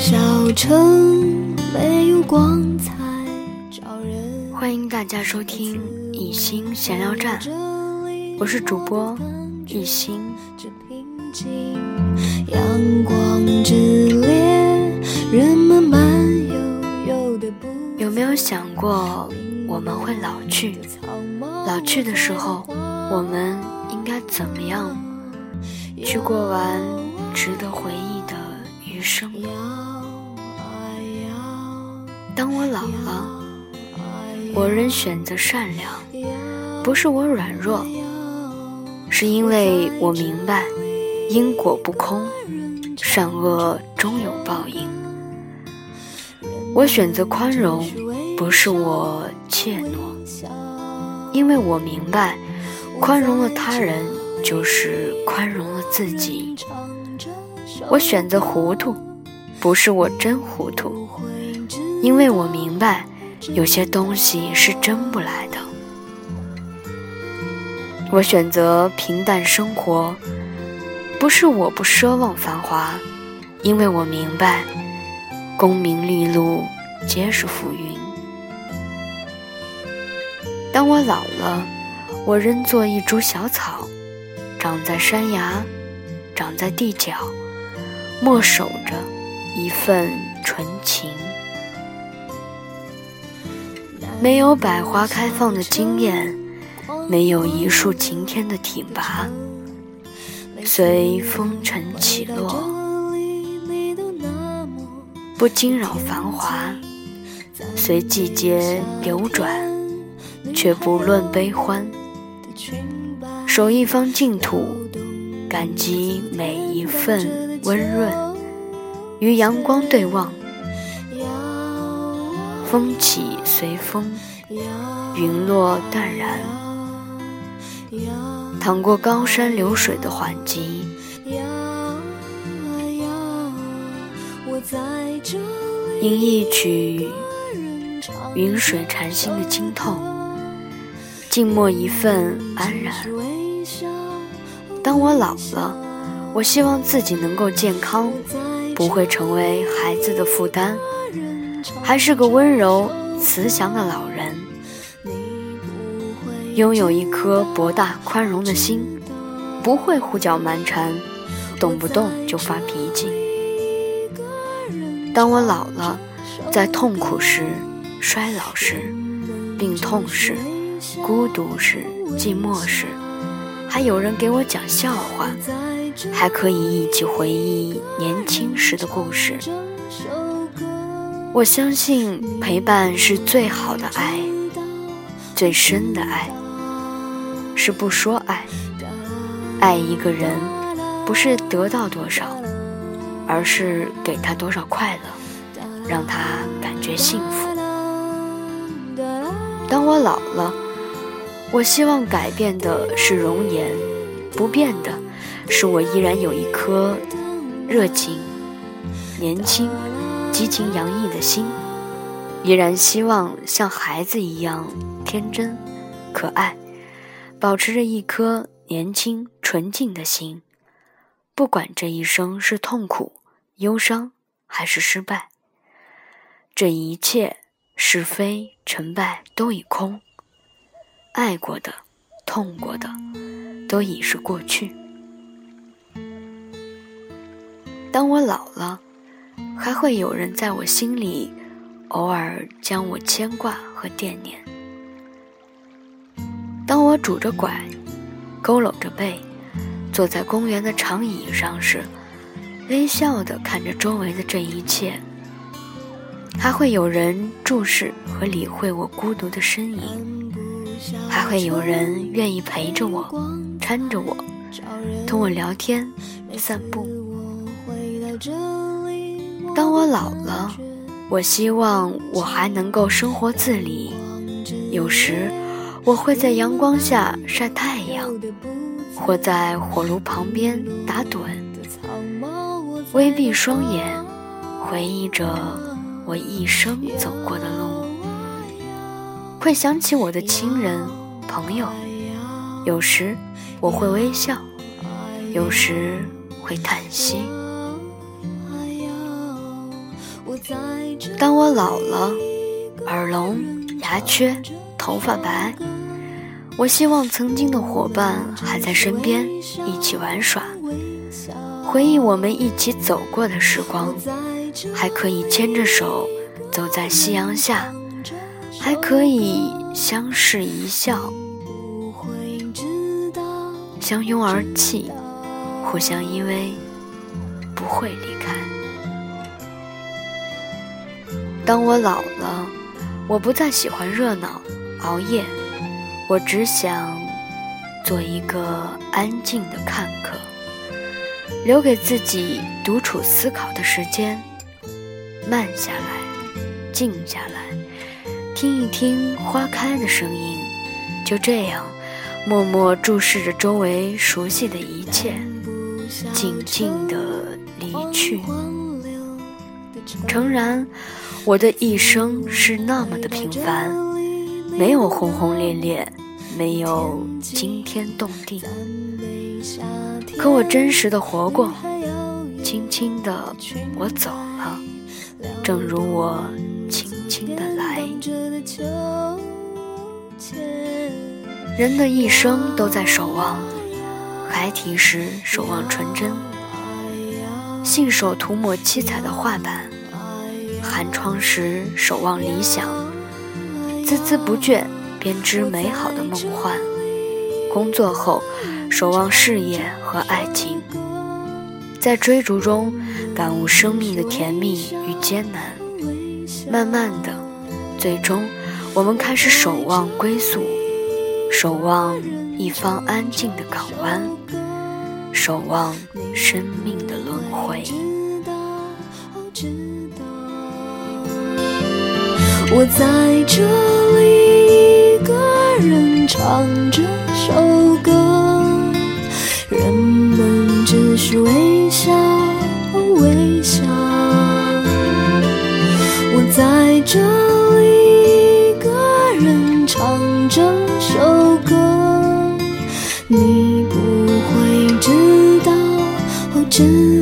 过程没有光彩欢迎大家收听一心闲聊站，我是主播一心。阳光之烈，人们慢悠悠的步有没有想过我们会老去？老去的时候，我们应该怎么样去过完值得回忆的余生？当我老了，我仍选择善良，不是我软弱，是因为我明白因果不空，善恶终有报应。我选择宽容，不是我怯懦，因为我明白，宽容了他人，就是宽容了自己。我选择糊涂，不是我真糊涂，因为我明白，有些东西是争不来的。我选择平淡生活，不是我不奢望繁华，因为我明白。功名利禄皆是浮云。当我老了，我仍做一株小草，长在山崖，长在地角，默守着一份纯情。没有百花开放的惊艳，没有一树擎天的挺拔，随风尘起落。不惊扰繁华，随季节流转，却不论悲欢。守一方净土，感激每一份温润。与阳光对望，风起随风，云落淡然。淌过高山流水的缓急。吟一曲云水禅心的清透，静默一份安然。当我老了，我希望自己能够健康，不会成为孩子的负担，还是个温柔慈祥的老人，拥有一颗博大宽容的心，不会胡搅蛮缠，动不动就发脾气。当我老了，在痛苦时、衰老时、病痛时、孤独时、寂寞时，还有人给我讲笑话，还可以一起回忆年轻时的故事。我相信陪伴是最好的爱，最深的爱是不说爱。爱一个人，不是得到多少。而是给他多少快乐，让他感觉幸福。当我老了，我希望改变的是容颜，不变的是我依然有一颗热情、年轻、激情洋溢的心，依然希望像孩子一样天真、可爱，保持着一颗年轻纯净的心，不管这一生是痛苦。忧伤还是失败，这一切是非成败都已空，爱过的、痛过的，都已是过去。当我老了，还会有人在我心里偶尔将我牵挂和惦念。当我拄着拐，佝偻着背，坐在公园的长椅上时，微笑地看着周围的这一切，还会有人注视和理会我孤独的身影，还会有人愿意陪着我，搀着我，同我聊天、散步。当我老了，我希望我还能够生活自理，有时我会在阳光下晒太阳，或在火炉旁边打盹。微闭双眼，回忆着我一生走过的路，会想起我的亲人朋友。有时我会微笑，有时会叹息。当我老了，耳聋、牙缺、头发白，我希望曾经的伙伴还在身边，一起玩耍，回忆我们一起走过的时光，还可以牵着手走在夕阳下，还可以相视一笑，相拥而泣，互相依偎，不会离开。当我老了，我不再喜欢热闹、熬夜，我只想做一个安静的看客，留给自己独处思考的时间，慢下来，静下来，听一听花开的声音，就这样，默默注视着周围熟悉的一切，静静的离去。诚然。我的一生是那么的平凡，没有轰轰烈烈，没有惊天动地，可我真实的活过，轻轻的我走了，正如我。人的一生都在守望，孩提时守望纯真，信手涂抹七彩的画板。寒窗时守望理想，孜孜不倦编织美好的梦幻；工作后守望事业和爱情，在追逐中感悟生命的甜蜜与艰难。慢慢的，最终我们开始守望归宿，守望一方安静的港湾，守望生命的轮回。我在这里，一个人唱这首歌，人们只是微笑微笑。我在这只。